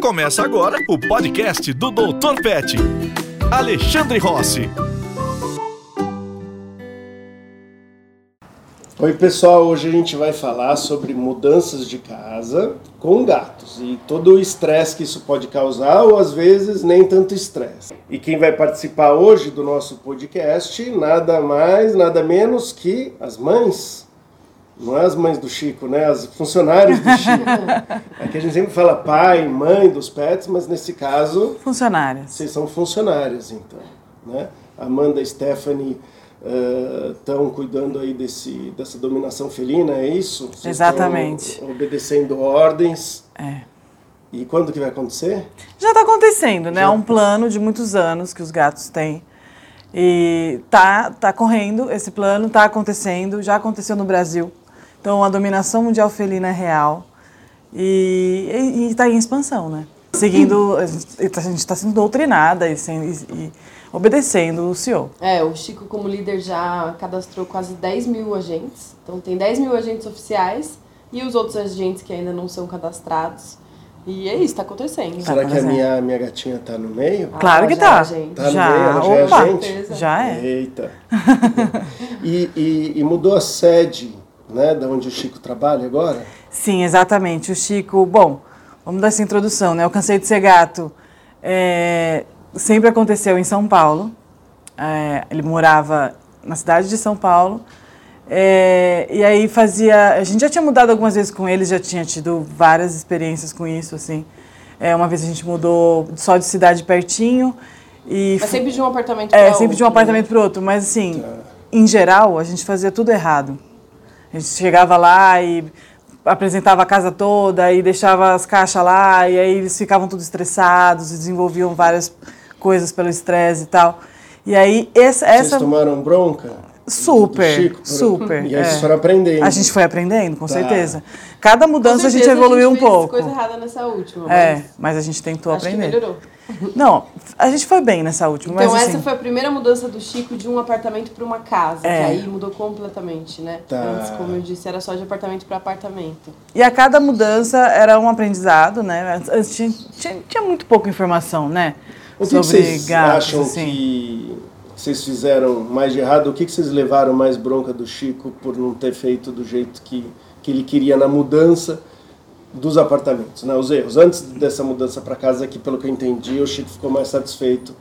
Começa agora o podcast do Dr. Pet. Alexandre Rossi. Oi, pessoal. Hoje a gente vai falar sobre mudanças de casa com gatos e todo o estresse que isso pode causar, ou às vezes nem tanto estresse. E quem vai participar hoje do nosso podcast, nada mais, nada menos que as mães não é as mães do Chico, né? As funcionários do Chico. é que a gente sempre fala pai, mãe dos pets, mas nesse caso. Funcionárias. Vocês são funcionárias, então. Né? Amanda e Stephanie estão uh, cuidando aí desse, dessa dominação felina, é isso? Vocês Exatamente. Obedecendo ordens. É. E quando que vai acontecer? Já está acontecendo, né? Já. É um plano de muitos anos que os gatos têm. E tá, tá correndo esse plano, tá acontecendo, já aconteceu no Brasil. Então, a dominação mundial felina é real e está em expansão, né? Seguindo, a gente está sendo doutrinada e, sendo, e, e, obedecendo o CEO. É, o Chico, como líder, já cadastrou quase 10 mil agentes. Então, tem 10 mil agentes oficiais e os outros agentes que ainda não são cadastrados. E é isso, está acontecendo. Será tá que a minha, minha gatinha está no meio? Ah, claro que está. Tá já, no meio, ela já Opa, é gente? Já é. Eita. e, e, e mudou a sede né, da onde o Chico trabalha agora? Sim, exatamente. O Chico, bom, vamos dar essa introdução, né? Eu cansei de ser gato. É, sempre aconteceu em São Paulo. É, ele morava na cidade de São Paulo. É, e aí fazia. A gente já tinha mudado algumas vezes com ele, já tinha tido várias experiências com isso, assim. É, uma vez a gente mudou só de cidade pertinho. E mas sempre de um apartamento para é, outro. É, sempre de um apartamento né? para outro. Mas assim, tá. em geral, a gente fazia tudo errado. A gente chegava lá e apresentava a casa toda e deixava as caixas lá e aí eles ficavam todos estressados e desenvolviam várias coisas pelo estresse e tal. E aí essa, essa... Vocês tomaram bronca? Super, Chico, super. E aí é. vocês foram aprendendo. A gente foi aprendendo, com tá. certeza. Cada mudança certeza, a gente evoluiu a gente um pouco. coisa errada nessa última. É, mas, mas a gente tentou acho aprender. Que melhorou. Não, a gente foi bem nessa última. Então mas, essa assim, foi a primeira mudança do Chico de um apartamento para uma casa, É. que aí mudou completamente, né? Tá. Antes, como eu disse, era só de apartamento para apartamento. E a cada mudança era um aprendizado, né? Antes tinha, tinha, tinha muito pouca informação, né? O que, Sobre que vocês gatos, acham assim. que vocês fizeram mais de errado? O que, que vocês levaram mais bronca do Chico por não ter feito do jeito que, que ele queria na mudança dos apartamentos, né? Os erros. Antes dessa mudança para casa, que pelo que eu entendi, o Chico ficou mais satisfeito.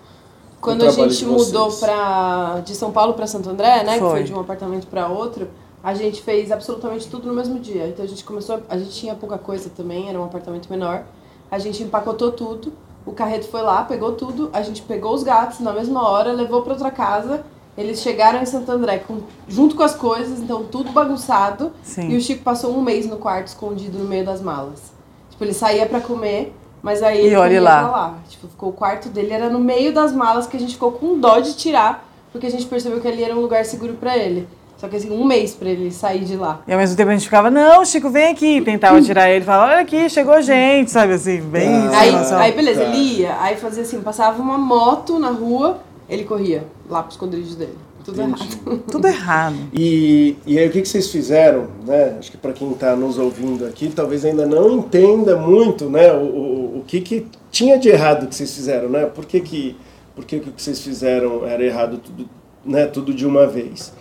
com o Quando a gente de vocês. mudou pra, de São Paulo para Santo André, né? Que Foi. foi de um apartamento para outro, a gente fez absolutamente tudo no mesmo dia. Então a gente começou, a gente tinha pouca coisa também, era um apartamento menor. A gente empacotou tudo, o carreto foi lá, pegou tudo, a gente pegou os gatos na mesma hora, levou para outra casa. Eles chegaram em Santo André com, junto com as coisas, então tudo bagunçado. Sim. E o Chico passou um mês no quarto escondido no meio das malas. Tipo, ele saía pra comer, mas aí ele corria lá. lá. Tipo, ficou o quarto dele era no meio das malas que a gente ficou com dó de tirar, porque a gente percebeu que ali era um lugar seguro pra ele. Só que assim, um mês pra ele sair de lá. E ao mesmo tempo a gente ficava, não, Chico, vem aqui. Tentava tirar ele, falava, olha aqui, chegou gente, sabe assim, bem Ah. Aí, aí beleza, Tá. ele ia, aí fazia assim, passava uma moto na rua, ele corria lá pro esconderijo dele. Tudo Entendi. errado. Tudo errado. E, e aí o que, que vocês fizeram, né? Acho que para quem está nos ouvindo aqui, talvez ainda não entenda muito, né? O, o, o que, que tinha de errado que vocês fizeram, né? Por que, que, por que, que o que vocês fizeram era errado tudo, né? tudo de uma vez?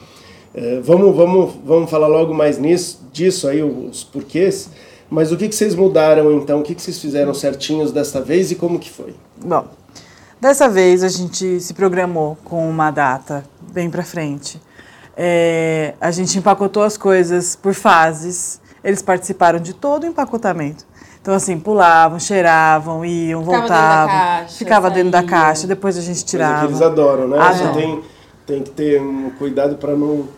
É, vamos, vamos, vamos falar logo mais nisso, disso aí, os porquês. Mas o que, que vocês mudaram então? O que, que vocês fizeram certinhos desta vez e como que foi? Bom, dessa vez a gente se programou com uma data bem pra frente. É, a gente empacotou as coisas por fases. Eles participaram de todo o empacotamento. Então, assim, pulavam, cheiravam, iam, Ficava dentro da voltavam. caixa, ficava dentro da saía. caixa, depois a gente Coisa tirava. que eles adoram, né? Adoram. Você tem, tem que ter um cuidado para não,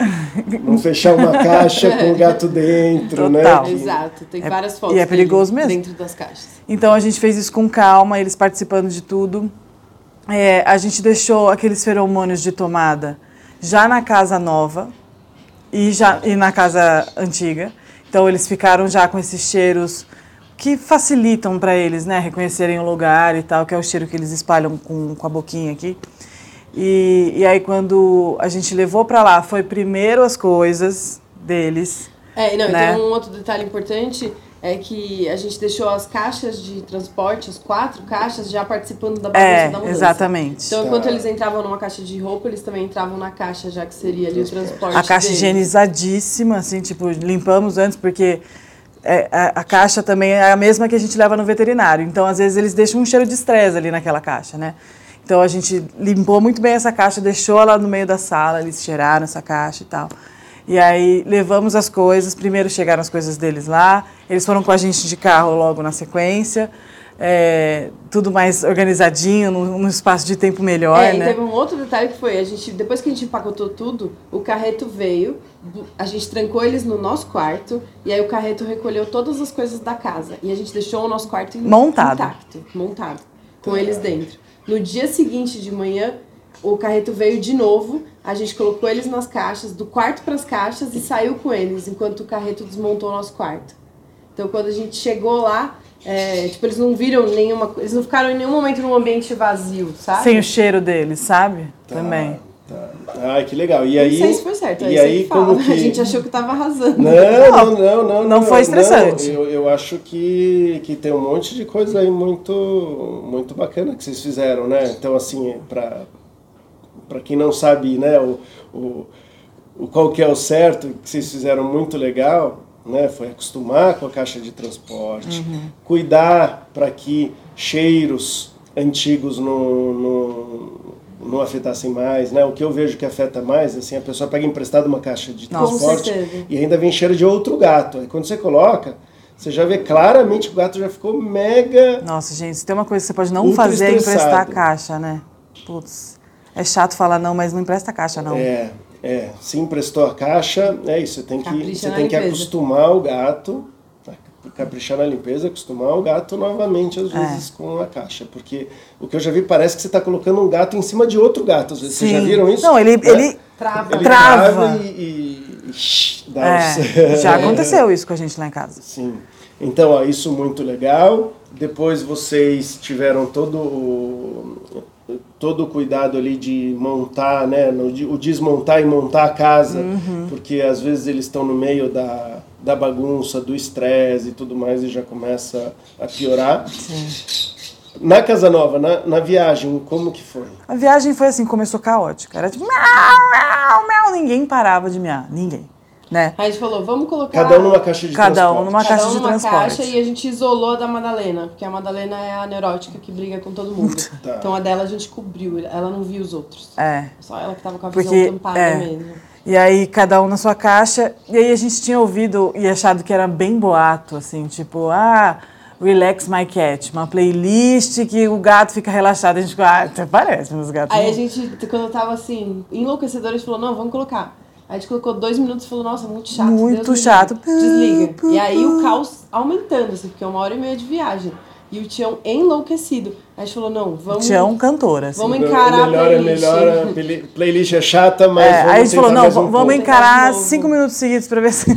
não fechar uma caixa com o gato dentro, né? Total. Que- Exato, tem É- várias fotos e é perigoso dele mesmo. dentro das caixas. Então a gente fez isso com calma, eles participando de tudo. É, a gente deixou aqueles feromônios de tomada já na casa nova e, já, e na casa antiga. Então eles ficaram já com esses cheiros que facilitam para eles, né, reconhecerem o lugar e tal, que é o cheiro que eles espalham com, com a boquinha aqui. E, e aí quando a gente levou para lá, foi primeiro as coisas deles, É, não, né? e tem um outro detalhe importante é que a gente deixou as caixas de transporte, as quatro caixas, já participando da bagunça É, da mudança. exatamente. Então, enquanto Tá. eles entravam numa caixa de roupa, eles também entravam na caixa, já que seria ali o transporte A caixa deles. higienizadíssima, assim, tipo, limpamos antes, porque é, a, a caixa também é a mesma que a gente leva no veterinário. Então, às vezes, eles deixam um cheiro de estresse ali naquela caixa, né? Então, a gente limpou muito bem essa caixa, deixou ela no meio da sala, eles cheiraram essa caixa e tal. E aí, levamos as coisas. Primeiro chegaram as coisas deles lá, eles foram com a gente de carro logo na sequência. é, tudo mais organizadinho, num, num espaço de tempo melhor, É, e né? teve um outro detalhe que foi, a gente, depois que a gente empacotou tudo, o carreto veio, a gente trancou eles no nosso quarto, e aí o carreto recolheu todas as coisas da casa. E a gente deixou o nosso quarto Montado. intacto, montado, com eles dentro. No dia seguinte de manhã, o carreto veio de novo, a gente colocou eles nas caixas, do quarto para as caixas e saiu com eles, enquanto o carreto desmontou o nosso quarto. Então, quando a gente chegou lá, é, tipo, eles não viram nenhuma. Eles não ficaram em nenhum momento num ambiente vazio, sabe? Sem o cheiro deles, sabe? Também. Tá. Ai, que legal. E aí. não sei se foi certo, E aí, aí, como que. A gente achou que tava arrasando. Não, não, não, não. não foi estressante. eu, eu acho que, que tem um monte de coisa aí muito, muito bacana que vocês fizeram, né? Então, assim, para para quem não sabe, né, o, o, o qual que é o certo, que vocês fizeram muito legal, né? Foi acostumar com a caixa de transporte, cuidar para que cheiros antigos não, não, não afetassem mais, né? O que eu vejo que afeta mais, assim, a pessoa pega emprestado uma caixa de Nossa. Transporte e ainda vem cheiro de outro gato. Aí quando você coloca, você já vê claramente que o gato já ficou mega. Nossa, gente, se tem uma coisa que você pode não fazer é emprestar a caixa, né? Putz, é chato falar não, mas não empresta a caixa, não. É, é. Se emprestou a caixa, é isso. Você tem que, Capricha você tem que acostumar o gato, caprichar na limpeza, acostumar o gato novamente, às vezes, com a caixa. Porque o que eu já vi parece que você está colocando um gato em cima de outro gato. Às vezes. Vocês já viram isso? Não, ele, Né? ele Trava. Ele trava. trava e, e, shh, dá os- é, já aconteceu isso com a gente lá em casa. Sim. Então, ó, isso muito legal. Depois vocês tiveram todo o, todo o cuidado ali de montar, né? o desmontar e montar a casa, porque às vezes eles estão no meio da, da bagunça, do estresse e tudo mais e já começa a piorar. Na Casa Nova, na, na viagem, como que foi? A viagem foi assim, começou caótica. Era tipo, miau, miau, miau. Ninguém parava de miar, ninguém. Né? Aí a gente falou, vamos colocar. Cada um numa caixa de Cada um transporte. numa cada caixa um de numa transporte. caixa e a gente isolou a da Madalena, porque a Madalena é a neurótica que briga com todo mundo. Tá. Então a dela a gente cobriu, ela não viu os outros. É. Só ela que tava com a visão Porque, tampada é, mesmo. E aí, cada um na sua caixa. E aí, a gente tinha ouvido e achado que era bem boato, assim, tipo, ah, Relax My Cat, uma playlist que o gato fica relaxado. A gente ficou, ah, até parece, meus gatos. Aí a gente, quando eu tava assim, enlouquecedora, a gente falou, não, vamos colocar. Aí a gente colocou dois minutos e falou, nossa, muito chato. Muito Deus chato. Desliga. E aí o caos aumentando, assim, porque é uma hora e meia de viagem. E o Tião enlouquecido. Aí a gente falou, não, vamos. Tinha um cantor, assim. Vamos encarar melhor, a é playlist. melhor, a playlist é chata, mas É, vamos aí a gente falou, não, um vamos encarar cinco minutos seguidos pra ver se.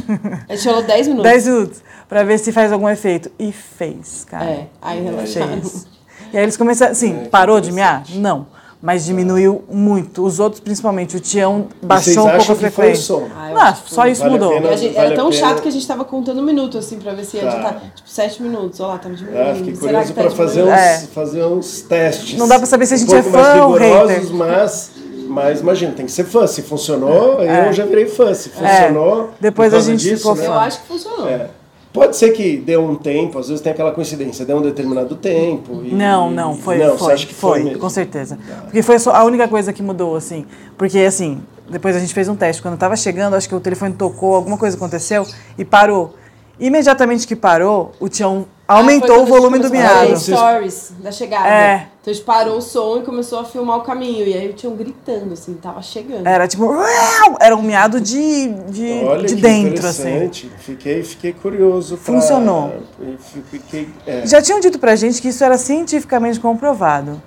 A gente falou 10 minutos. 10 minutos. Pra ver se faz algum efeito. E fez, cara. É, aí relaxaram. Fez. E aí eles começaram, assim, parou de miar? Não. Mas diminuiu muito. Os outros, principalmente, o Tião baixou vocês um pouco acham a que foi o frequência. som? Ah, que só isso Vale mudou. pena. Gente- Vale era tão pena. chato que a gente tava contando minutos, assim, pra ver se ia Tá. editar. Tipo, 7 minutos. Olha lá, tava diminuindo. Ah, fiquei Será curioso que tá para fazer uns? É. fazer uns testes. Não dá pra saber se a gente um é fã ou hater. Mas, mas imagina, tem que ser fã. Se funcionou, eu já virei fã. Se funcionou. É. Depois a gente disso, ficou né? Eu acho que funcionou. É. Pode ser que deu um tempo, às vezes tem aquela coincidência, deu um determinado tempo. e- Não, não, foi, Não, foi, que foi, foi, com certeza. Porque foi a única coisa que mudou, assim. Porque, assim, depois a gente fez um teste. Quando tava chegando, acho que o telefone tocou, alguma coisa aconteceu e parou. Imediatamente que parou, o Tião aumentou quando o volume do miado. Stories da chegada. É. Então a gente parou o som e começou a filmar o caminho. E aí o Tião gritando, assim, tava chegando. Era tipo, "Uau!" era um miado de, de, Olha de dentro, assim. Fiquei, fiquei curioso. pra- Funcionou. Fiquei, é. Já tinham dito pra gente que isso era cientificamente comprovado.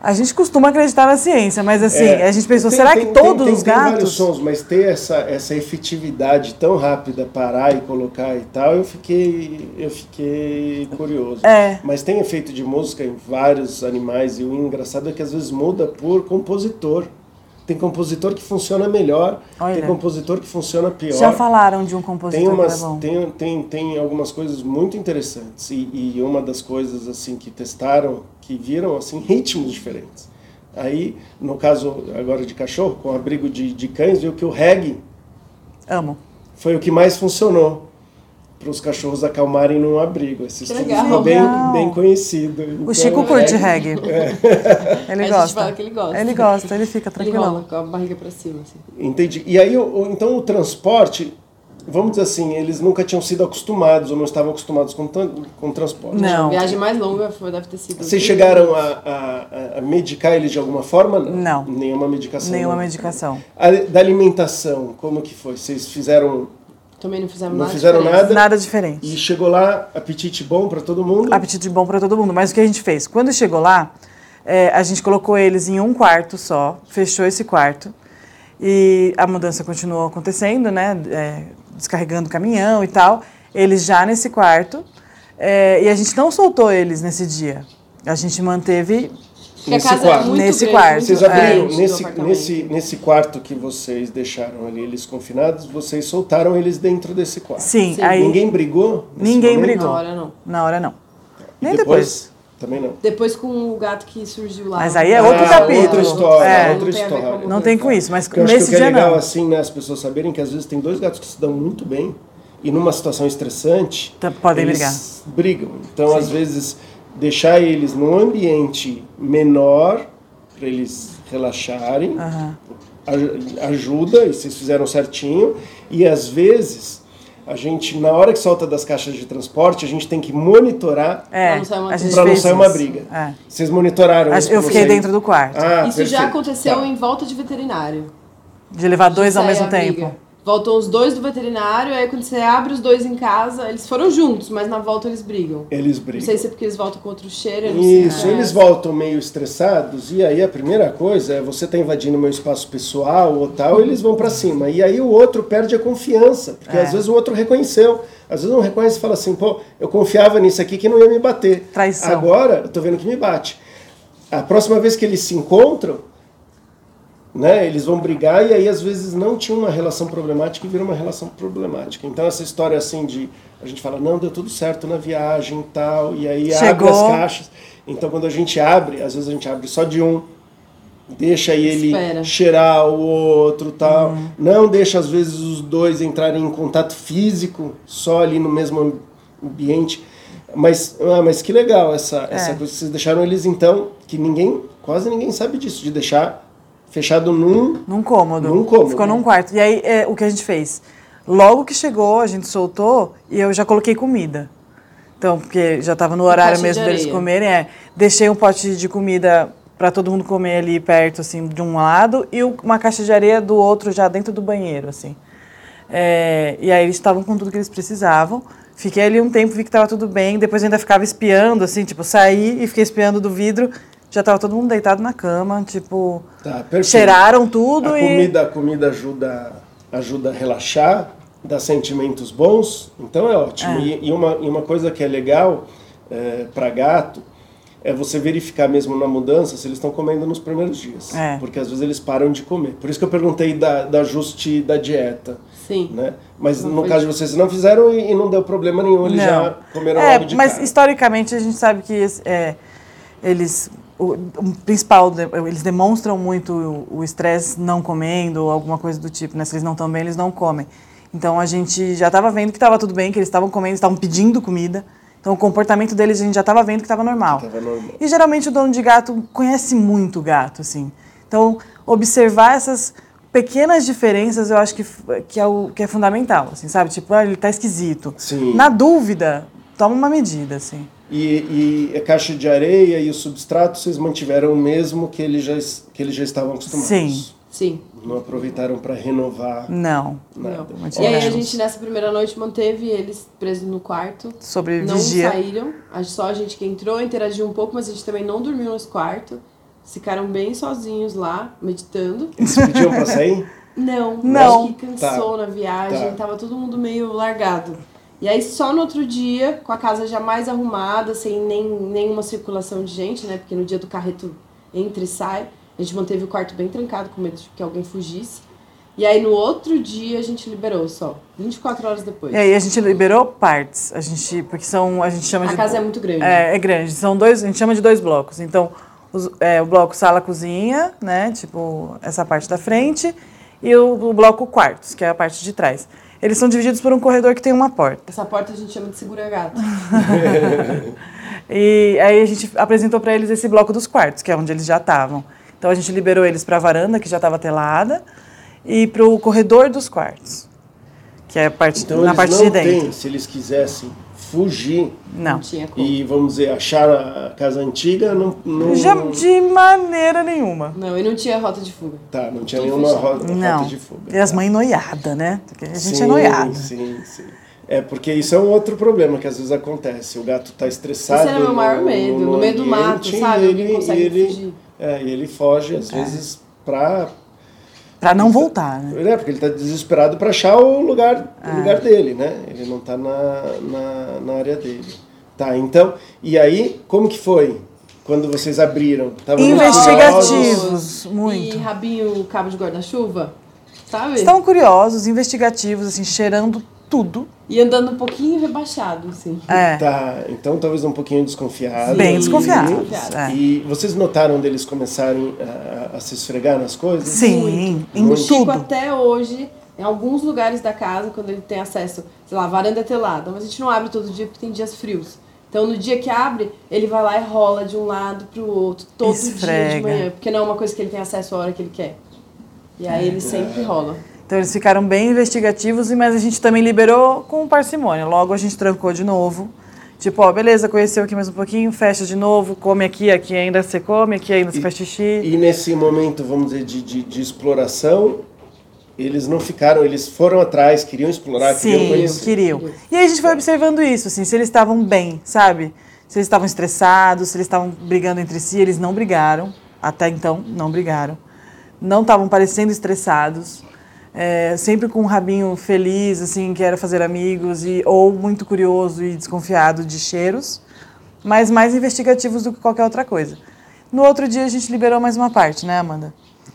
A gente costuma acreditar na ciência, mas assim, É, a gente pensou, tem- será tem- que todos tem- os tem vários gatos... sons, mas ter essa, essa efetividade tão rápida, parar e colocar e tal, eu fiquei, eu fiquei curioso. É. Mas tem efeito de música em vários animais e o engraçado é que às vezes muda por compositor. Tem compositor que funciona melhor, Olha. tem compositor que funciona pior. Já falaram de um compositor Tem, umas, que era bom. tem, tem, tem algumas coisas muito interessantes e, e uma das coisas assim que testaram, que viram assim ritmos diferentes. Aí, no caso agora de cachorro, com abrigo de, de cães, viu que o reggae Amo. foi o que mais funcionou para os cachorros acalmarem num abrigo. Esse Que estudo legal. ficou bem, bem conhecido. O Então, Chico é- curte reggae. a Ele gente gosta. fala que ele gosta. Ele gosta, ele fica Ele rola com a barriga pra cima, assim. Entendi. E aí, o- o- então, o transporte, vamos dizer assim, eles nunca tinham sido acostumados ou não estavam acostumados com, com transporte. Não. A viagem mais longa foi, deve ter sido... Vocês chegaram a, a- a medicar eles de alguma forma? Não. Nenhuma medicação? Nenhuma não. medicação. A, da alimentação, como que foi? Vocês fizeram Também não fizemos Não nada fizeram diferente. nada? Nada diferente. e chegou lá, apetite bom para todo mundo? apetite bom para todo mundo. Mas o que a gente fez? Quando chegou lá, é, a gente colocou eles em um quarto só, fechou esse quarto e a mudança continuou acontecendo, né? É, descarregando o caminhão e tal. Eles já nesse quarto é, e a gente não soltou eles nesse dia. A gente manteve Nesse casa quarto. muito Nesse grande, quarto. Vocês É. abriram do nesse, nesse, nesse quarto que vocês deixaram ali eles confinados, vocês soltaram eles dentro desse quarto. Sim, Sim. aí Ninguém brigou? Ninguém momento? brigou. Na hora não. na hora não. E Nem depois. Também não. Depois com o gato que surgiu lá. Mas aí é outro Ah, capítulo. outra história, É. outra história. Não tem com isso, mas Porque eu acho que o nesse que é legal, não. assim, né, as pessoas saberem que às vezes tem dois gatos que se dão muito bem e numa situação estressante, Tá- podem eles brigam. Então, às vezes, deixar eles num ambiente menor para eles relaxarem ajuda, e vocês fizeram certinho. E às vezes, a gente, na hora que solta das caixas de transporte, a gente tem que monitorar É, Pra não sair uma para não sair uma briga. É. Vocês monitoraram isso Eu fiquei sair- dentro do quarto. Ah, Isso já perfeito. aconteceu Tá. em volta de veterinário. De levar dois ao mesmo briga. Voltam os dois do veterinário, aí quando você abre os dois em casa, eles foram juntos, mas na volta eles brigam. Eles Não brigam. sei se é porque eles voltam com outro cheiro, não sei. Isso, É. eles voltam meio estressados e aí a primeira coisa é você tá invadindo meu espaço pessoal ou tal, eles vão pra cima. E aí o outro perde a confiança, porque É. às vezes o outro reconheceu. Às vezes não reconhece e fala assim, pô, eu confiava nisso aqui que não ia me bater. Traição. Agora eu tô vendo que me bate. A próxima vez que eles se encontram, né, eles vão brigar e aí às vezes não tinha uma relação problemática e vira uma relação problemática. Então essa história assim de a gente fala não deu tudo certo na viagem tal e aí abre Chegou. as caixas. Então quando a gente abre, às vezes a gente abre só de um, deixa ele Espera. cheirar o outro tal, não deixa às vezes os dois entrarem em contato físico só ali no mesmo ambiente. Mas, ah, mas que legal essa, essa É. coisa que vocês deixaram eles então, que ninguém, quase ninguém sabe disso, de deixar fechado num Num cômodo. Num cômodo. Ficou num quarto. E aí, é, o que a gente fez? Logo que chegou, a gente soltou e eu já coloquei comida. Então, porque já estava no horário caixa de mesmo deles areia. comerem, é. Deixei um pote de comida para todo mundo comer ali perto, assim, de um lado, e uma caixa de areia do outro já dentro do banheiro, assim. É, e aí eles estavam com tudo que eles precisavam. Fiquei ali um tempo, vi que estava tudo bem. Depois ainda ficava espiando, assim, tipo, saí e fiquei espiando do vidro. Já estava todo mundo deitado na cama, tipo, Tá, perfeito. cheiraram tudo a e comida, a comida ajuda, ajuda a relaxar, dá sentimentos bons, então é ótimo. E, e uma, e uma coisa que é legal para gato é você verificar mesmo na mudança se eles estão comendo nos primeiros dias. É. Porque às vezes eles param de comer. Por isso que eu perguntei da, da ajuste da dieta. Sim. Né? Mas Não no foi- caso de vocês não fizeram e, e não deu problema nenhum, eles Não. já comeram É, logo de mas cara. historicamente a gente sabe que é, eles o, o principal eles demonstram muito o- estresse não comendo ou alguma coisa do tipo, né? Se eles não estão bem, eles não comem. Então a gente já estava vendo que estava tudo bem, que eles estavam comendo, estavam pedindo comida. Então o comportamento deles a gente já estava vendo que estava normal. Normal. E geralmente o dono de gato conhece muito o gato, assim. Então, observar essas pequenas diferenças eu acho que, que, é, o, que é fundamental, assim, sabe? Tipo, ah, ele tá esquisito. Sim. Na dúvida, toma uma medida, assim. E, e a caixa de areia e o substrato vocês mantiveram o mesmo que eles já, que eles já estavam acostumados. Sim. Sim. Não aproveitaram para renovar Não. nada. Não. E aí a gente nessa primeira noite manteve eles presos no quarto. Sobre Não vigia. saíram. Só a gente que entrou, interagiu um pouco, mas a gente também não dormiu nesse quarto. Ficaram bem sozinhos lá, meditando. Eles pediam para sair? Não, Não. acho que cansou Tá. na viagem, Tá. tava todo mundo meio largado. E aí só no outro dia, com a casa já mais arrumada, sem nem, nenhuma circulação de gente, né? Porque no dia do carreto entra e sai, A gente manteve o quarto bem trancado, com medo de que alguém fugisse. E aí no outro dia a gente liberou só, 24 horas depois. E aí a gente liberou partes, a gente, porque são, a gente chama a de... casa é muito grande. É, é grande. São dois, a gente chama de dois blocos. Então, os- é, o bloco sala-cozinha, né? Tipo, essa parte da frente, e o, o bloco quartos, que é a parte de trás. Eles são divididos por um corredor que tem uma porta. Essa porta a gente chama de segura-gato. E aí a gente apresentou para eles esse bloco dos quartos, que é onde eles já estavam. Então a gente liberou eles para a varanda, que já estava telada, e para o corredor dos quartos, que é a parte, Então na parte de dentro. têm, se eles quisessem fugir Não. tinha como. e, vamos dizer, achar a casa antiga, não... não Já, de maneira nenhuma. Não, e não tinha rota de fuga. Tá, não tinha nenhuma rota, rota Não. de fuga. E as tá. mães noiadas, né? Porque a gente sim, é noiada. Sim, sim. É, porque isso é um outro problema que às vezes acontece. O gato tá estressado. Esse era meu maior medo, no meio do mato, sabe? e Alguém Ele, consegue ele, fugir. É, e ele foge, às vezes, pra. Pra não voltar, né? É, porque ele tá desesperado pra achar o lugar, É. o lugar dele, né? Ele não tá na, na, na área dele. Tá, então. E aí, como que foi? Quando vocês abriram? Tavam muito Investigativos. curiosos? muito. E rabinho, cabo de guarda-chuva, sabe? Estão curiosos, investigativos, assim, cheirando tudo. E andando um pouquinho rebaixado, assim. É. Tá, então talvez um pouquinho desconfiado. Bem desconfiados. desconfiados. é. E vocês notaram deles começarem a, a se esfregar nas coisas? Sim, em Muito. Chico tudo. até hoje, em alguns lugares da casa, quando ele tem acesso, sei lá, a varanda é telada, mas a gente não abre todo dia porque tem dias frios. Então no dia que abre, ele vai lá e rola de um lado pro outro, todo dia de Esfrega. manhã, porque não é uma coisa que ele tem acesso a hora que ele quer. E aí ele sempre rola. Então eles ficaram bem investigativos, mas a gente também liberou com parcimônia. Logo a gente trancou de novo. Tipo, ó, beleza, conheceu aqui mais um pouquinho, fecha de novo, come aqui, aqui ainda você come, aqui ainda você faz xixi. E nesse momento, vamos dizer, de, de, de exploração, eles não ficaram, eles foram atrás, queriam explorar, queriam Sim, conhecer. queriam. E aí a gente foi observando isso, assim, se eles estavam bem, sabe? Se eles estavam estressados, se eles estavam brigando entre si, eles não brigaram. Até então, não brigaram. Não estavam parecendo estressados. É, sempre com um rabinho feliz, assim, que era fazer amigos, e, ou muito curioso e desconfiado de cheiros, mas mais investigativos do que qualquer outra coisa. No outro dia a gente liberou mais uma parte, né, Amanda?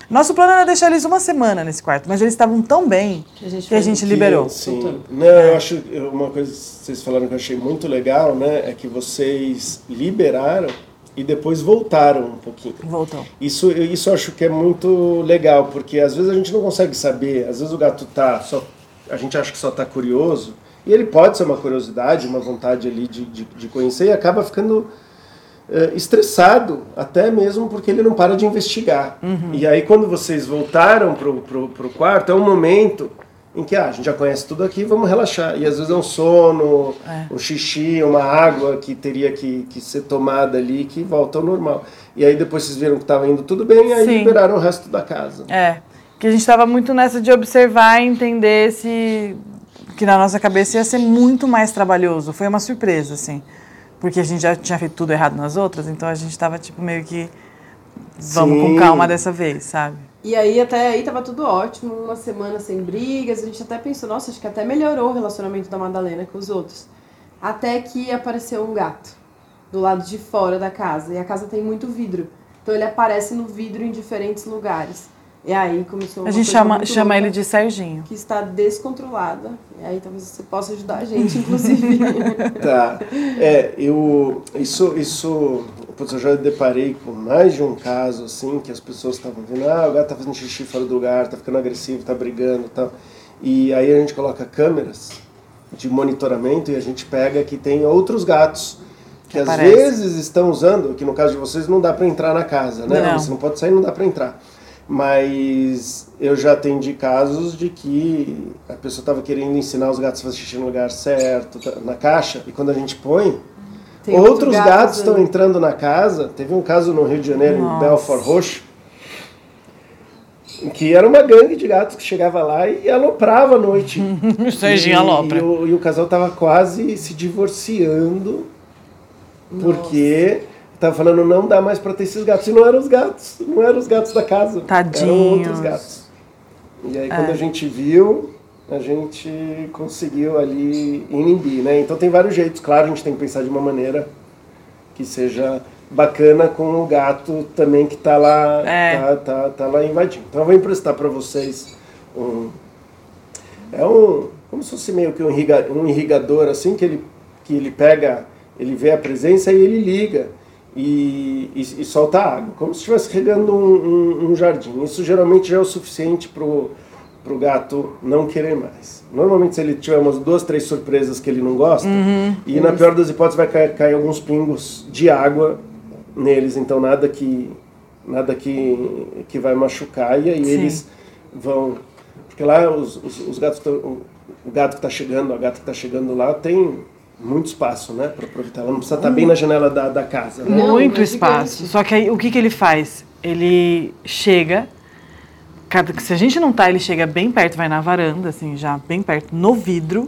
Nosso plano era deixar eles uma semana nesse quarto, mas eles estavam tão bem Que a gente que a gente Que, liberou. Sim. Não, eu acho uma coisa que vocês falaram que eu achei muito legal, né? É que vocês liberaram e depois voltaram um pouquinho. Voltou. Isso, isso eu acho que é muito legal, porque às vezes a gente não consegue saber, às vezes o gato tá só. A gente acha que só tá curioso, e ele pode ser uma curiosidade, uma vontade ali de, de, de conhecer, e acaba ficando eh, estressado, até mesmo porque ele não para de investigar. E aí quando vocês voltaram pro, pro, pro quarto, é um momento em que ah, a gente já conhece tudo aqui, vamos relaxar. E às vezes é um sono, um xixi, uma água que teria que, que ser tomada ali, que volta ao normal. E aí depois vocês viram que estava indo tudo bem, aí Sim. liberaram o resto da casa. É, que a gente estava muito nessa de observar e entender se que na nossa cabeça ia ser muito mais trabalhoso. Foi uma surpresa, assim, porque a gente já tinha feito tudo errado nas outras, então a gente estava tipo meio que vamos Sim. com calma dessa vez, sabe? E aí até aí tava tudo ótimo, uma semana sem brigas, a gente até pensou, nossa, acho que até melhorou o relacionamento da Madalena com os outros. Até que apareceu um gato do lado de fora da casa, e a casa tem muito vidro. Então ele aparece no vidro em diferentes lugares. E aí começou uma A gente chama, chama ele de Serginho. que está descontrolada. E aí talvez você possa ajudar a gente, inclusive. Tá. É, eu. Isso. isso putz, eu já deparei com mais de um caso assim, que as pessoas estavam vendo, ah, o gato tá fazendo xixi fora do lugar, tá ficando agressivo, tá brigando e tal. E aí a gente coloca câmeras de monitoramento e a gente pega que tem outros gatos que às Aparece. vezes estão usando, que no caso de vocês não dá para entrar na casa, né? Não. Você não pode sair, não dá para entrar. Mas eu já atendi casos de que a pessoa estava querendo ensinar os gatos a fazer xixi no lugar certo, na caixa, e quando a gente põe, Tem outro outros gato gatos estão entrando na casa. Teve um caso no Rio de Janeiro, em Nossa. Belfort Roxo, em que era uma gangue de gatos que chegava lá e aloprava à noite. E, alopra. E o, e o casal tava quase se divorciando porque tava falando não dá mais para ter esses gatos. E não eram os gatos, não eram os gatos da casa. Eram Tadinhos. outros gatos. E aí quando a gente viu, a gente conseguiu ali inibir, né? Então tem vários jeitos. Claro, a gente tem que pensar de uma maneira que seja bacana com o gato também que está lá, É. tá, tá, tá lá invadindo. Então eu vou emprestar para vocês um. É um. Como se fosse meio que um, irriga, um irrigador, assim, que ele, que ele pega, ele vê a presença e ele liga e, e, e solta água, como se estivesse regando um, um- um jardim. Isso geralmente já é o suficiente pro pro gato não querer mais. Normalmente, se ele tiver umas duas, três surpresas que ele não gosta, e na pior das hipóteses vai cair, cair alguns pingos de água neles, então nada que nada que, que vai machucar e aí Sim. eles vão porque lá os, os, os gatos tão, o o gato que está chegando, a gata que está chegando lá tem muito espaço, né, para aproveitar. Ela não precisa estar bem na janela da, da casa, né? Não, Muito é espaço. Só que aí o que, que ele faz? Ele chega. Cada- Se a gente não tá, ele chega bem perto, vai na varanda, assim, já bem perto, no vidro,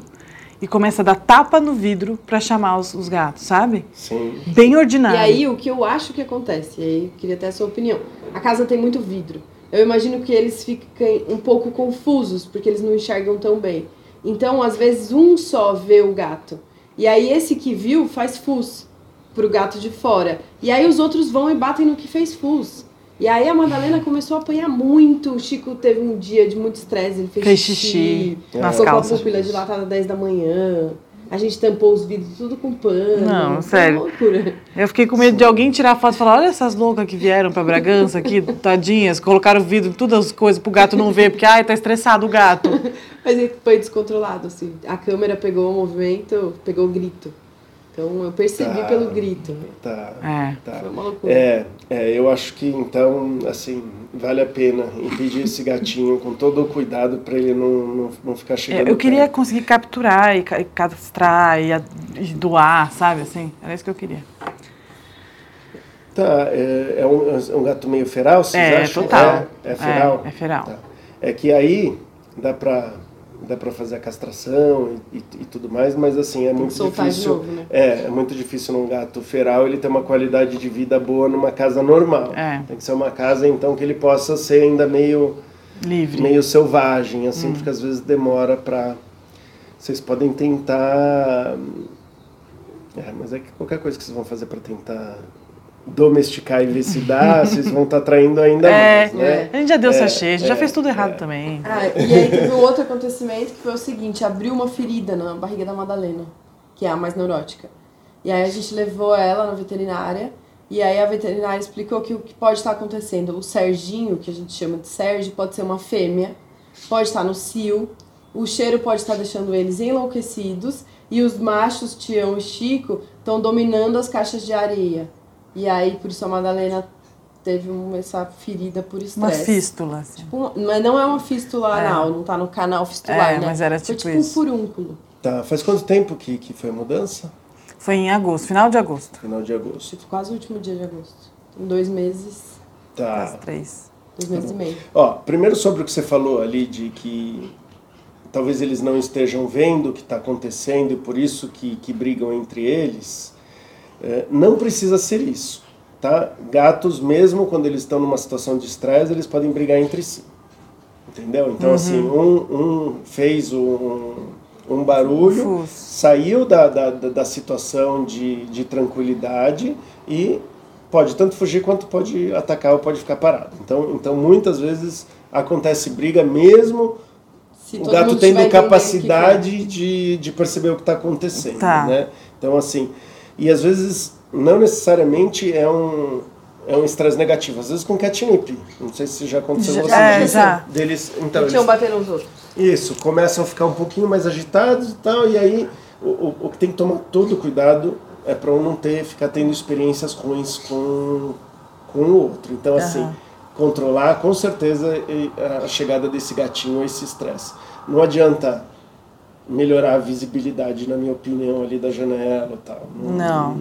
e começa a dar tapa no vidro para chamar os, os gatos, sabe? Sim. Bem E ordinário. aí, o que eu acho que acontece, e aí eu queria ter a sua opinião. A casa tem muito vidro. Eu imagino que eles fiquem um pouco confusos, porque eles não enxergam tão bem. Então, às vezes, um só vê o gato. E aí, esse que viu faz fus pro gato de fora. E aí, os outros vão e batem no que fez fus. E aí, a Madalena começou a apanhar muito. O Chico teve um dia de muito estresse, ele fez, Fez xixi nas ficou com a calças. pupila dilatada às 10 da manhã. A gente tampou os vidros tudo com pano. Não, sério. loucura. Eu fiquei com medo de alguém tirar foto e falar: olha essas loucas que vieram pra Bragança aqui, tadinhas, colocaram o vidro, todas as coisas pro gato não ver, porque ai, tá estressado o gato. Mas ele foi descontrolado, assim. A câmera pegou o movimento, pegou o grito. Então eu percebi Tá. pelo grito. Tá. É. tá. Foi uma loucura. É, é, eu acho que então, assim, vale a pena impedir esse gatinho com todo o cuidado para ele não, não, não ficar É, chegando. eu queria perto. conseguir capturar e ca- e cadastrar e, e doar, sabe assim? Era isso que eu queria. Tá, é, é um, é um gato meio feral, vocês É, acham? total. É, é feral? É, é feral. Tá. É que aí dá pra, dá pra fazer a castração e, e- e tudo mais, mas assim, é muito difícil. novo, né? É, é muito difícil num gato feral ele ter uma qualidade de vida boa numa casa normal. É. Tem que ser uma casa, então, que ele possa ser ainda meio, Livre. meio selvagem, Hum. assim, porque às vezes demora pra. Vocês podem tentar. É, mas é que qualquer coisa que vocês vão fazer pra tentar domesticar e ver se dá, vocês vão estar traindo ainda É, mais, né? a gente já deu É, sachê, a gente já é, fez tudo errado é. também. Ah, e aí teve um outro acontecimento que foi o seguinte, abriu uma ferida na barriga da Madalena, que é a mais neurótica. E aí a gente levou ela na veterinária, e aí a veterinária explicou que o que pode estar acontecendo, o Serginho, que a gente chama de Sérgio, pode ser uma fêmea, pode estar no cio, o cheiro pode estar deixando eles enlouquecidos, e os machos, Tião e Chico, estão dominando as caixas de areia. E aí, por isso a Madalena teve um- essa ferida por estresse. Uma fístula, assim. Tipo, mas não é uma fístula É. anal, não tá no canal fistular, É, né? mas era Foi tipo tipo isso. um furúnculo. Tá, faz quanto tempo que, que foi a mudança? Foi em agosto, final de agosto. Final de agosto. Tipo, quase o último dia de agosto. Em dois meses, Tá. três. dois meses e meio. Ó, primeiro sobre o que você falou ali de que talvez eles não estejam vendo o que está acontecendo e por isso que, que brigam entre eles, é, não precisa ser isso, tá? Gatos, mesmo quando eles estão numa situação de estresse, eles podem brigar entre si, entendeu? Então, assim, um, um fez um, um barulho, Fus. saiu da, da, da situação de, de tranquilidade e pode tanto fugir quanto pode atacar ou pode ficar parado. Então, então muitas vezes acontece briga mesmo Se o gato tendo capacidade de, de perceber o que está acontecendo, Tá. né? Então assim, e às vezes não necessariamente é um é um estresse negativo, às vezes com catnip. Não sei se já aconteceu com você. é, mas já. Deles, então tinham eles, bater nos outros. isso, começam a ficar um pouquinho mais agitados e tal, e aí o, o, o que tem que tomar todo cuidado é para um não ter, ficar tendo experiências ruins com, com o outro. Então, assim, Aham. controlar com certeza a chegada desse gatinho, esse estresse. Não adianta melhorar a visibilidade, na minha opinião, ali da janela e tal. Não.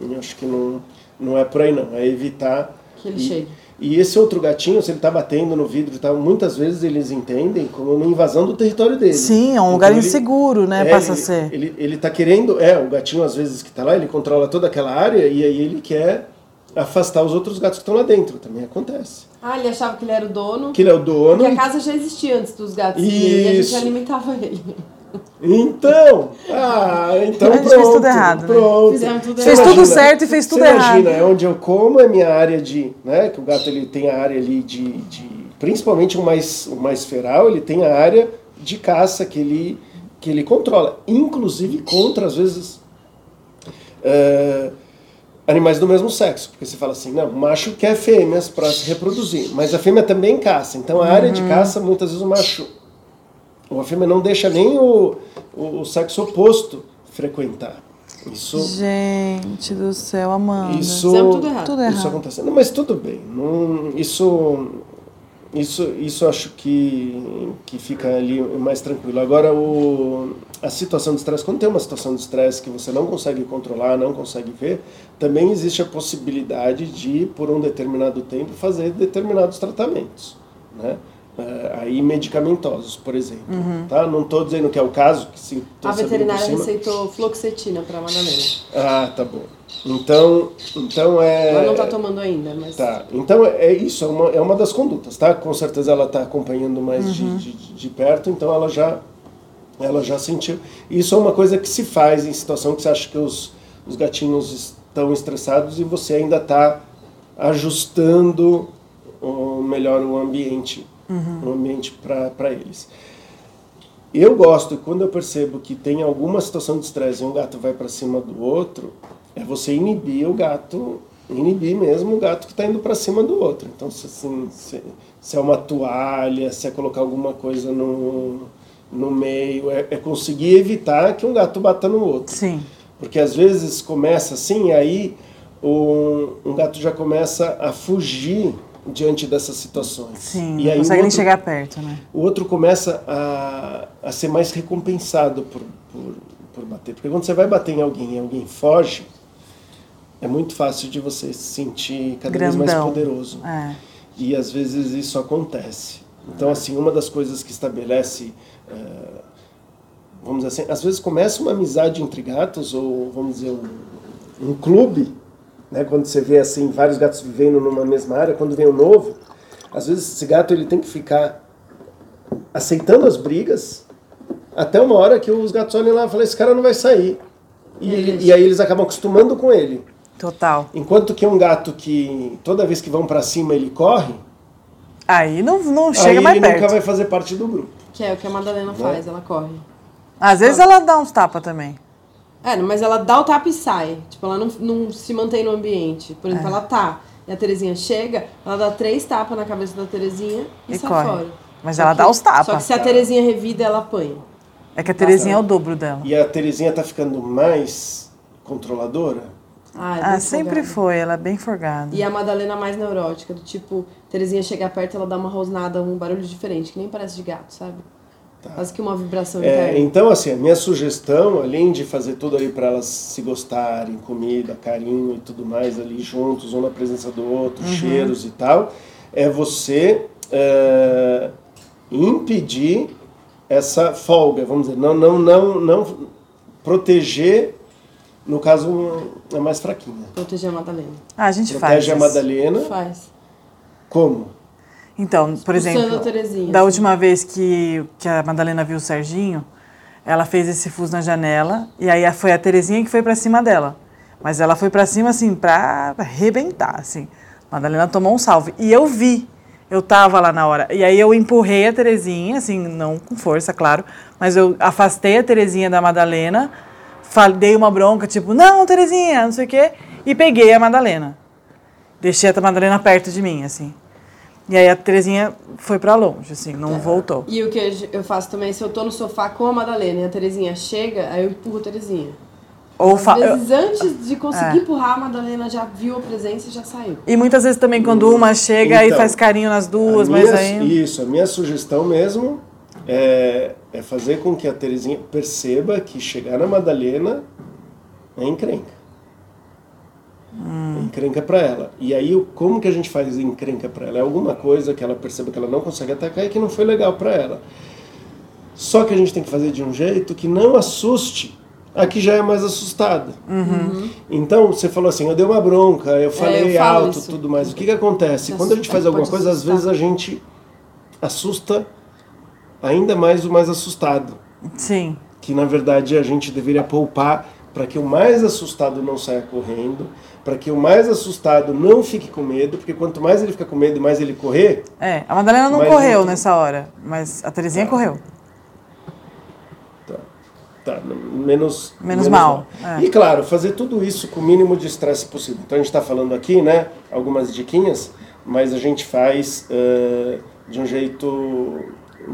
Eu acho que não, não é por aí, não. É evitar. Que ele e, chegue. E esse outro gatinho, se ele tá batendo no vidro e tal, muitas vezes eles entendem como uma invasão do território dele. Sim, é um Então lugar ele- inseguro, né? é, passa a ele, ser. Ele, ele tá querendo, é, o gatinho às vezes que tá lá, ele controla toda aquela área e aí ele quer afastar os outros gatos que estão lá dentro. Também acontece. Ah, ele achava que ele era o dono. Que ele é o dono. Porque a casa já existia antes dos gatos. E a gente Isso. alimentava ele. Então, ah, então A gente pronto, fez tudo errado, né? pronto. Fizemos tudo Fez errado. tudo certo e fez tudo você errado. Imagina, é onde eu como é minha área de, né, que o gato ele tem a área ali de, de principalmente o mais o mais feral, ele tem a área de caça que ele que ele controla, inclusive contra às vezes é, animais do mesmo sexo, porque você fala assim, não, o macho quer fêmeas para se reproduzir, mas a fêmea também caça, então a área Uhum. de caça muitas vezes o macho ou a fêmea não deixa nem o, o, o sexo oposto frequentar. Isso, Gente do céu, Amanda. isso, Fizemos tudo errado. Tudo isso errado. acontece. Não, mas tudo bem. Não, isso, isso, isso acho que, que fica ali mais tranquilo. Agora, o, a situação de estresse, quando tem uma situação de estresse que você não consegue controlar, não consegue ver, também existe a possibilidade de, por um determinado tempo, fazer determinados tratamentos. Né? Eh, aí medicamentosos, por exemplo. Uhum. Tá? Não estou dizendo que é o caso, que sim, A veterinária receitou fluoxetina pra Madalena. Ah, tá bom. Então, então é. Ela não tá tomando ainda, mas. Tá, então é é isso, é uma, é uma das condutas, tá? Com certeza ela está acompanhando mais de, de, de perto, então ela já, ela já sentiu. Isso é uma coisa que se faz em situação que você acha que os, os gatinhos estão estressados e você ainda está ajustando o, melhor o ambiente, o ambiente para eles. Eu gosto, quando eu percebo que tem alguma situação de estresse e um gato vai para cima do outro, é você inibir o gato, inibir mesmo o gato que está indo para cima do outro. Então, se, assim, se, se é uma toalha, se é colocar alguma coisa no, no meio, é, é conseguir evitar que um gato bata no outro. Sim. Porque às vezes começa assim, aí um, um gato já começa a fugir diante dessas situações. Sim. e não aí o consegue nem outro- chegar perto, né? o outro começa a, a ser mais recompensado por, por, por bater. Porque quando você vai bater em alguém e alguém foge, é muito fácil de você se sentir cada vez mais Grandão. poderoso. É. E às vezes isso acontece. Então, assim, uma das coisas que estabelece, eh, vamos dizer assim, às vezes começa uma amizade entre gatos, ou vamos dizer, um, um clube, né? quando você vê assim vários gatos vivendo numa mesma área, quando vem um novo, às vezes esse gato ele tem que ficar aceitando as brigas, até uma hora que os gatos olham lá e falam, esse cara não vai sair. E, ele- e aí eles acabam acostumando com ele. Total. Enquanto que um gato que toda vez que vão pra cima ele corre, Aí não, não chega aí mais ele perto. nunca vai fazer parte do grupo. Que é o que a Madalena faz, ela corre. Às vezes ela dá uns tapas também. É, mas ela dá o tapa e sai. Tipo, ela não, não se mantém no ambiente. Por É. exemplo, ela tá. E a Terezinha chega, ela dá três tapas na cabeça da Terezinha e, E sai corre. fora. Mas Só ela que- dá os tapas. Só que se a Terezinha revida, ela apanha. É que a Terezinha é o dobro dela. E a Terezinha tá ficando mais controladora. Ah, é Ah, sempre foi, ela é bem forgada. E a Madalena mais neurótica, do tipo, Terezinha chega perto, ela dá uma rosnada, um barulho diferente, que nem parece de gato, sabe? Quase que uma vibração É, interna. então, assim, a minha sugestão, além de fazer tudo ali para elas se gostarem, comida, carinho e tudo mais ali juntos, um na presença do outro, cheiros e tal, é você é, impedir essa folga, vamos dizer, não, não, não, não proteger, no caso, é mais fraquinha. Proteger a Madalena. Ah, a gente faz. Protege a. Madalena, Faz. como? Então, por exemplo, Terezinha, da assim. última vez que, que a Madalena viu o Serginho, ela fez esse fuso na janela e aí foi a Terezinha que foi pra cima dela. Mas ela foi pra cima assim pra arrebentar, assim. Madalena tomou um salve e eu vi. Eu tava lá na hora. E aí eu empurrei a Terezinha, assim, não com força, claro, mas eu afastei a Terezinha da Madalena, dei uma bronca, tipo, não, Terezinha, não sei o quê, e peguei a Madalena. Deixei a Madalena perto de mim, assim. E aí a Terezinha foi pra longe, assim, não voltou. E o que eu- faço também, se eu tô no sofá com a Madalena e a Terezinha chega, aí eu empurro a Terezinha. Ou Às vezes, antes de conseguir É. empurrar, a Madalena já viu a presença e já saiu. E muitas vezes também quando uma chega aí Então, faz carinho nas duas, mas aí. Isso, a minha sugestão mesmo é, é fazer com que a Terezinha perceba que chegar na Madalena é encrenca. É encrenca pra ela. E aí, como que a gente faz encrenca pra ela? É alguma coisa que ela perceba que ela não consegue atacar e que não foi legal pra ela. Só que a gente tem que fazer de um jeito que não assuste a que já é mais assustada. Então, você falou assim, eu dei uma bronca, eu falei eu falo alto, isso. tudo mais. O que que acontece? Quando a gente faz alguma coisa, às vezes a gente assusta ainda mais o mais assustado. Sim. que na verdade a gente deveria poupar para que o mais assustado não saia correndo, para que o mais assustado não fique com medo, porque quanto mais ele fica com medo mais ele correr, É, a Madalena não correu nessa hora, mas a Terezinha correu. tá, tá, menos, Menos mal, é. E claro, fazer tudo isso com o mínimo de estresse possível. Então a gente está falando aqui, né, algumas diquinhas, mas a gente faz eh, de um jeito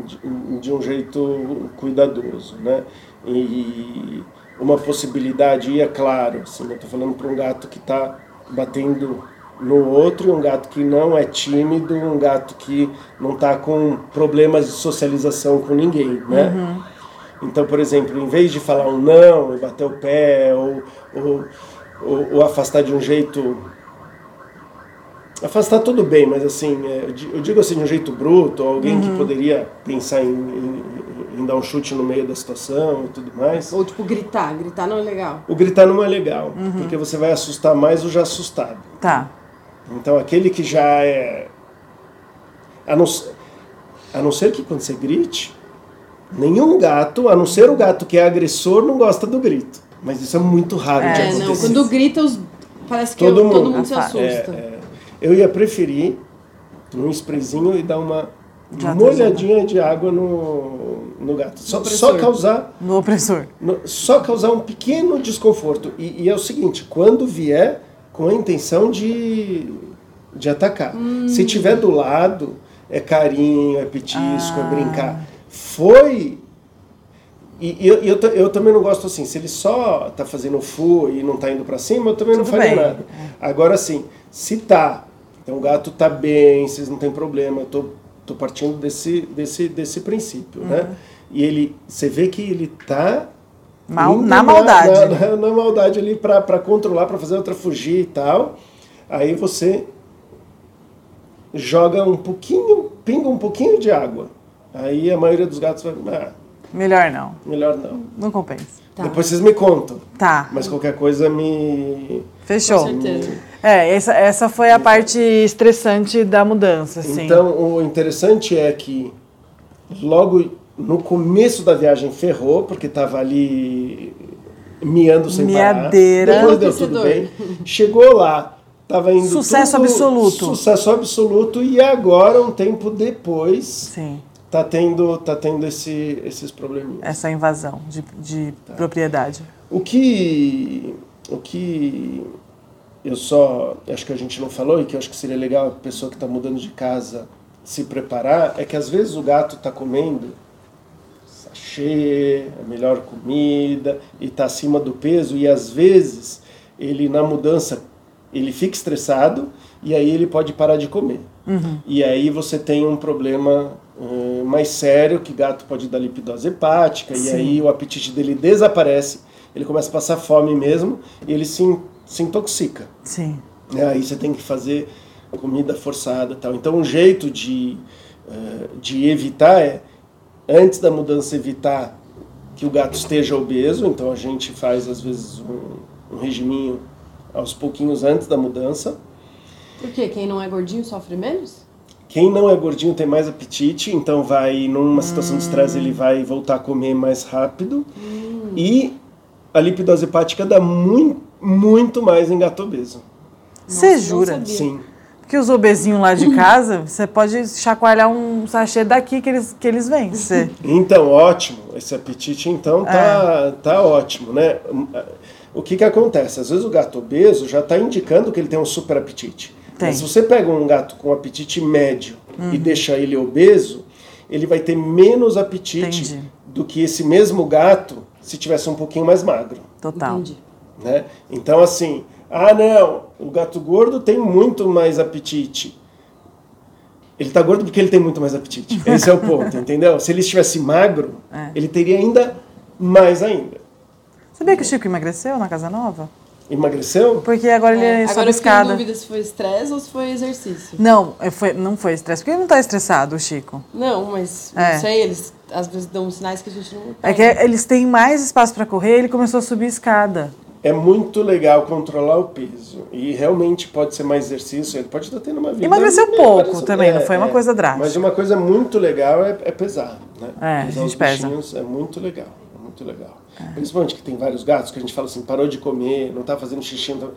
de, de um jeito cuidadoso, né? E uma possibilidade, e é claro, assim, eu estou falando para um gato que está batendo no outro, um gato que não é tímido, um gato que não está com problemas de socialização com ninguém, né? Então, por exemplo, em vez de falar um não e bater o pé ou, ou, ou, ou afastar de um jeito. Afastar tudo bem, mas assim, é, eu di- eu digo assim de um jeito bruto, alguém que poderia pensar em, em- em dar um chute no meio da situação e tudo mais. Ou tipo, gritar. Gritar não é legal. O gritar não é legal, porque você vai assustar mais o já assustado. Tá. Então aquele que já é. A não, ser- a não ser que quando você grite, nenhum gato, a não ser o gato que é agressor, não gosta do grito. Mas isso é muito raro de É, acontecer. não. Quando grita, os... parece que Todo eu- mundo. todo mundo se Ah, tá. assusta. É, é. eu ia preferir um sprayzinho e dar uma Já molhadinha de água no, no gato. Só, No só causar No opressor. no- só causar um pequeno desconforto. E, e é o seguinte, quando vier com a intenção de, de atacar. Se tiver do lado, é carinho, é petisco, é brincar. Foi. E, e eu, eu, eu também não gosto assim, se ele só tá fazendo fu e não tá indo para cima, eu também não Tudo faria bem. nada. Agora sim, se tá, então o gato tá bem, vocês não tem problema, eu tô, tô partindo desse, desse, desse princípio, né? E ele, você vê que ele tá Mal- indo na maldade. Na, na- na maldade ali pra pra controlar, pra fazer outra fugir e tal. Aí você joga um pouquinho, pinga um pouquinho de água. Aí a maioria dos gatos vai, ah, Melhor não. melhor não. Não compensa. Tá. Depois vocês me contam. Tá. Mas qualquer coisa me. Fechou. Com certeza. É, essa, essa foi a parte estressante da mudança, assim. Então, o interessante é que logo no começo da viagem ferrou, porque tava ali miando sem Miadeira. parar. Depois deu tudo bem. Chegou lá, tava indo Sucesso tudo- absoluto. Sucesso absoluto e agora um tempo depois Sim, tá tendo tá tendo esse, esses probleminhas. essa invasão de, de Tá. propriedade. O que o que eu só acho que a gente não falou e que eu acho que seria legal a pessoa que está mudando de casa se preparar é que às vezes o gato está comendo sachê, a melhor comida e está acima do peso e às vezes ele na mudança ele fica estressado e aí ele pode parar de comer. E aí você tem um problema eh, mais sério que gato pode dar lipidose hepática e Sim. aí o apetite dele desaparece, ele começa a passar fome mesmo e ele se, in- se intoxica. Sim. né? Aí você tem que fazer comida forçada e tal. Então, um jeito de, eh, de evitar é, antes da mudança, evitar que o gato esteja obeso. Então, a gente faz, às vezes, um, um regiminho aos pouquinhos antes da mudança. Por quê? Quem não é gordinho sofre menos? Quem não é gordinho tem mais apetite, então vai, numa situação de estresse, ele vai voltar a comer mais rápido. E a lipidose hepática dá muito, muito mais em gato obeso. Você jura? Sim. Porque os obesinhos lá de casa, você pode chacoalhar um sachê daqui que eles, que eles vêm. Você- Então, ótimo. Esse apetite, então, tá, tá ótimo, né? O que que acontece? Às vezes o gato obeso já está indicando que ele tem um super apetite. Tem. Mas se você pega um gato com apetite médio e deixa ele obeso, ele vai ter menos apetite Entendi. do que esse mesmo gato se tivesse um pouquinho mais magro. Total. Entendi. Né? Então, assim, ah, não, o gato gordo tem muito mais apetite. Ele tá gordo porque ele tem muito mais apetite. Esse é o ponto, entendeu? Se ele estivesse magro, É. ele teria ainda mais ainda. Sabia que o Chico emagreceu na casa nova? Emagreceu? Porque agora ele É, sobe agora eu fiquei em escada. dúvida se foi estresse ou se foi exercício. Não, é, foi, não foi estresse. Porque ele não tá estressado, o Chico. Não, mas É. não sei, eles às vezes dão sinais que a gente não É que eles têm mais espaço para correr ele começou a subir escada. é muito legal controlar o peso. E realmente pode ser mais exercício, ele pode estar tendo uma vida. Emagreceu meio pouco parecida. também, não foi uma coisa drástica. Mas uma coisa muito legal é, é pesar. Né? É, a Pesar gente os pesa. É muito legal. É muito legal. Principalmente que tem vários gatos que a gente fala assim, parou de comer, não está fazendo xixi. Tá...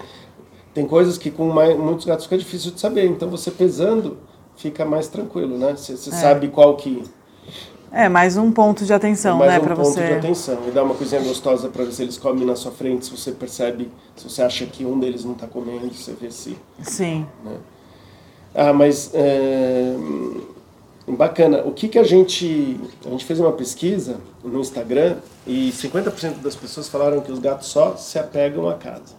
Tem coisas que com mais, muitos gatos fica difícil de saber. Então você pesando fica mais tranquilo, né? Você, você sabe qual que. É, mais um ponto de atenção, mais né, um ponto você. de atenção. E dá uma coisinha gostosa para ver se eles comem na sua frente, se você percebe, se você acha que um deles não está comendo, você vê se. Sim. Ah, mas é, bacana. O que que a gente a gente fez uma pesquisa no Instagram e 50% das pessoas falaram que os gatos só se apegam à casa.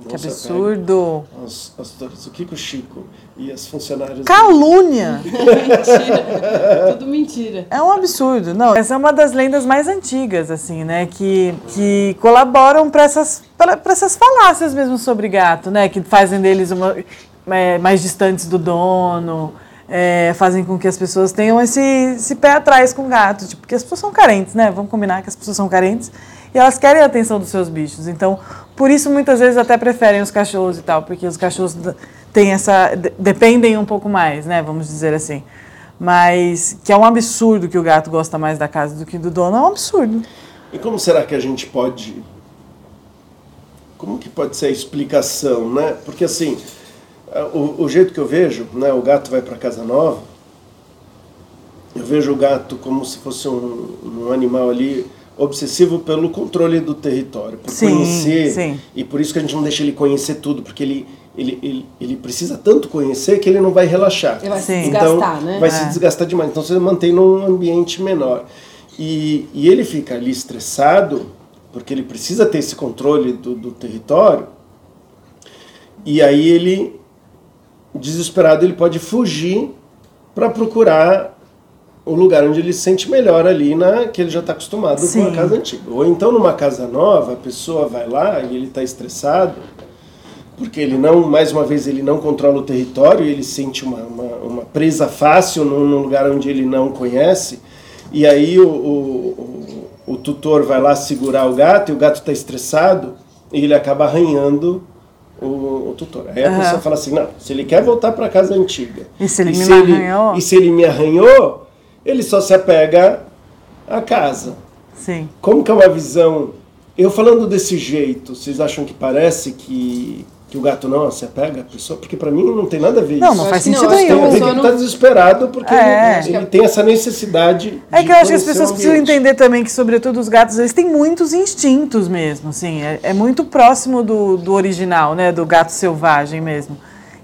Não Que absurdo. aos- aos donos. o Kiko Chico e as funcionárias. Calúnia! Mentira. Tudo mentira. É um absurdo. Não, essa é uma das lendas mais antigas, assim, né? Que, que colaboram para essas, pra, pra essas falácias mesmo sobre gato, né? Que fazem deles uma, é, mais distantes do dono, é, fazem com que as pessoas tenham esse, esse pé atrás com o gato. Tipo, porque as pessoas são carentes, né? Vamos combinar que as pessoas são carentes e elas querem a atenção dos seus bichos. Então, por isso muitas vezes até preferem os cachorros e tal, porque os cachorros têm essa. de- dependem um pouco mais, né? Vamos dizer assim. Mas que é um absurdo que o gato gosta mais da casa do que do dono, é um absurdo. E como será que a gente pode. Como que pode ser a explicação, né? Porque assim, o, o jeito que eu vejo, né? O gato vai para casa nova, eu vejo o gato como se fosse um, um animal ali obsessivo pelo controle do território, por Sim, conhecer. sim. E por isso que a gente não deixa ele conhecer tudo, porque ele, ele, ele, ele precisa tanto conhecer que ele não vai relaxar. Ele vai se Sim. desgastar, então, né? Vai É. se desgastar demais. Então você mantém num ambiente menor. E, e ele fica ali estressado, porque ele precisa ter esse controle do, do território. E aí ele, desesperado, ele pode fugir para procurar o lugar onde ele se sente melhor ali, na, que ele já está acostumado com Sim. a casa antiga. Ou então numa casa nova, a pessoa vai lá e ele está estressado, porque ele não, mais uma vez, ele não controla o território, ele sente uma, uma, uma presa fácil num, num lugar onde ele não conhece, e aí o, o, o, o tutor vai lá segurar o gato, e o gato está estressado, e ele acaba arranhando o, tutor. Aí a pessoa fala assim, não, se ele quer voltar para a casa antiga, E se ele me arranhou? e se ele me arranhou, ele só se apega à casa. Sim. Como que é uma visão... Eu falando desse jeito, vocês acham que parece que, que o gato não se apega à pessoa? Porque para mim não tem nada a ver Não, isso. não Eu faz não, sentido Tem nenhum. ver que não- está desesperado porque É. ele, ele tem essa necessidade É de que eu acho que as pessoas precisam entender também que, sobretudo, os gatos, eles têm muitos instintos mesmo, assim, é, é muito próximo do, do original, né, do gato selvagem mesmo.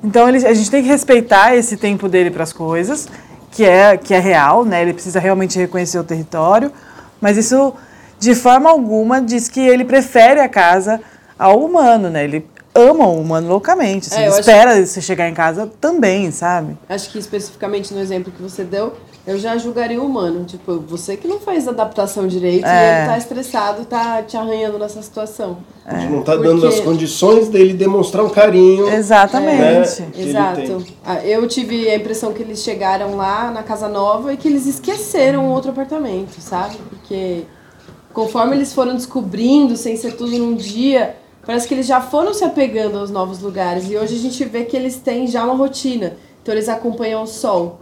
Então, ele, a gente tem que respeitar esse tempo dele para as coisas, que é, que é real, né, ele precisa realmente reconhecer o território, mas isso, de forma alguma, diz que ele prefere a casa ao humano, né, ele ama o humano loucamente, assim, É, espera você chegar em casa também, sabe? Acho que especificamente no exemplo que você deu, eu já julgaria o humano. Tipo, você que não fez adaptação direito É. e ele tá estressado, tá te arranhando nessa situação. Ele não está dando Porque- as condições dele demonstrar um carinho. Exatamente. É. que ele Exato. Ah, Eu tive a impressão que eles chegaram lá na casa nova e que eles esqueceram outro apartamento, sabe? Porque conforme eles foram descobrindo, sem ser tudo num dia, parece que eles já foram se apegando aos novos lugares. E hoje a gente vê que eles têm já uma rotina. Então eles acompanham o sol.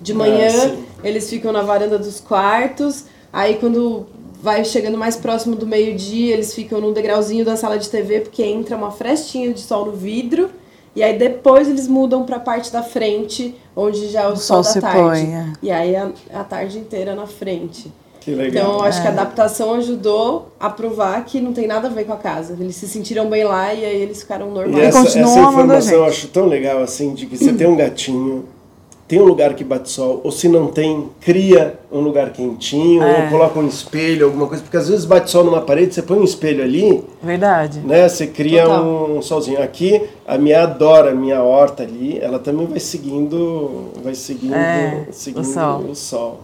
De manhã, sim. eles ficam na varanda dos quartos. Aí quando vai chegando mais próximo do meio-dia, eles ficam num degrauzinho da sala de TV, porque entra uma frestinha de sol no vidro. E aí depois eles mudam pra parte da frente, onde já é o, sol, sol da se tarde. põe, é. E aí a, a tarde inteira na frente. Que legal. Então eu acho É. que a adaptação ajudou a provar que não tem nada a ver com a casa. Eles se sentiram bem lá e aí eles ficaram E normais. essa, continuam essa amando a informação eu acho tão legal, assim, de que você tem um gatinho, tem um lugar que bate sol, ou se não tem, cria um lugar quentinho, É. ou coloca um espelho, alguma coisa, porque às vezes bate sol numa parede, você põe um espelho ali, Verdade. né, você cria Total. um, solzinho. Aqui, a minha adora a minha horta ali, ela também vai seguindo, vai seguindo, É, seguindo o sol. o sol.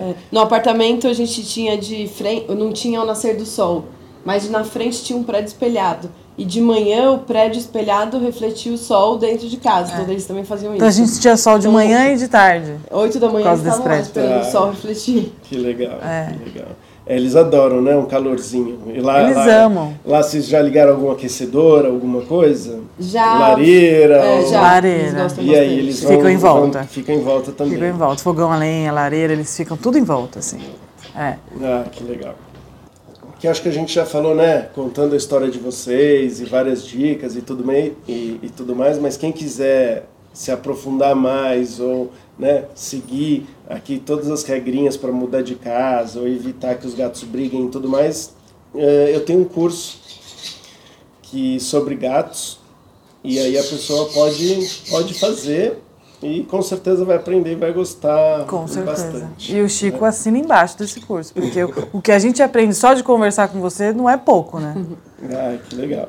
É. No apartamento a gente tinha de frente, não tinha o nascer do sol, mas na frente tinha um prédio espelhado. E de manhã o prédio espelhado refletia o sol dentro de casa. Então eles também faziam Então a isso. gente tinha sol de Então, manhã e de tarde. Oito da manhã estavam lá esperando o sol refletir. Que legal, É. que legal. É, eles adoram, né? Um calorzinho. E lá, Eles lá, amam. Lá vocês já ligaram algum aquecedor, alguma coisa? Já. Lareira? É, ou- já. Lareira. E aí eles Ficam vão, em volta. vão- ficam em volta também. Ficam em volta. Fogão a lenha, lareira, eles ficam tudo em volta, assim. É. Ah, que legal. Que acho que a gente já falou, né? Contando a história de vocês e várias dicas e tudo, mei, e, e tudo mais, mas quem quiser se aprofundar mais ou né, seguir aqui todas as regrinhas para mudar de casa ou evitar que os gatos briguem e tudo mais, eh, eu tenho um curso que sobre gatos e aí a pessoa pode, pode fazer e com certeza vai aprender e vai gostar Com certeza. bastante. E o Chico assina embaixo desse curso, porque o, o que a gente aprende só de conversar com você não é pouco, né? Ah, que legal.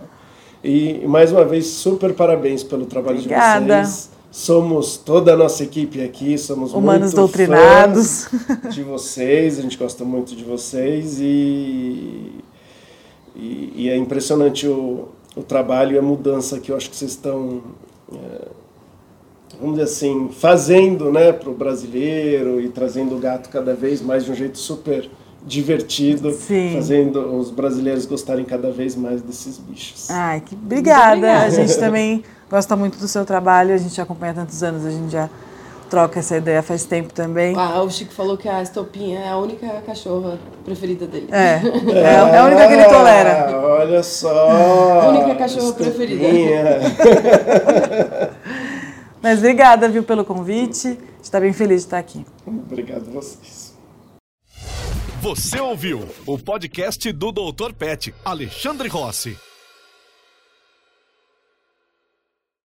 E mais uma vez, super parabéns pelo trabalho Obrigada. de vocês. Somos toda a nossa equipe aqui, somos Humanos muito doutrinados. fãs de vocês, a gente gosta muito de vocês e, e, e é impressionante o, o trabalho e a mudança que eu acho que vocês estão, é, vamos dizer assim, fazendo né, para o brasileiro e trazendo o gato cada vez mais de um jeito super divertido, Sim. fazendo os brasileiros gostarem cada vez mais desses bichos. Ai, que obrigada. obrigada. A gente também gosta muito do seu trabalho, a gente acompanha há tantos anos, a gente já troca essa ideia faz tempo também. Ah, o Chico falou que a Estopinha é a única cachorra preferida dele. É, é, é a única que ele tolera. Ah, Olha só! A única cachorra preferida. Estupinha. Mas obrigada, viu, pelo convite. A gente está bem feliz de estar aqui. Obrigado a vocês. Você ouviu o podcast do Dr. Pet, Alexandre Rossi.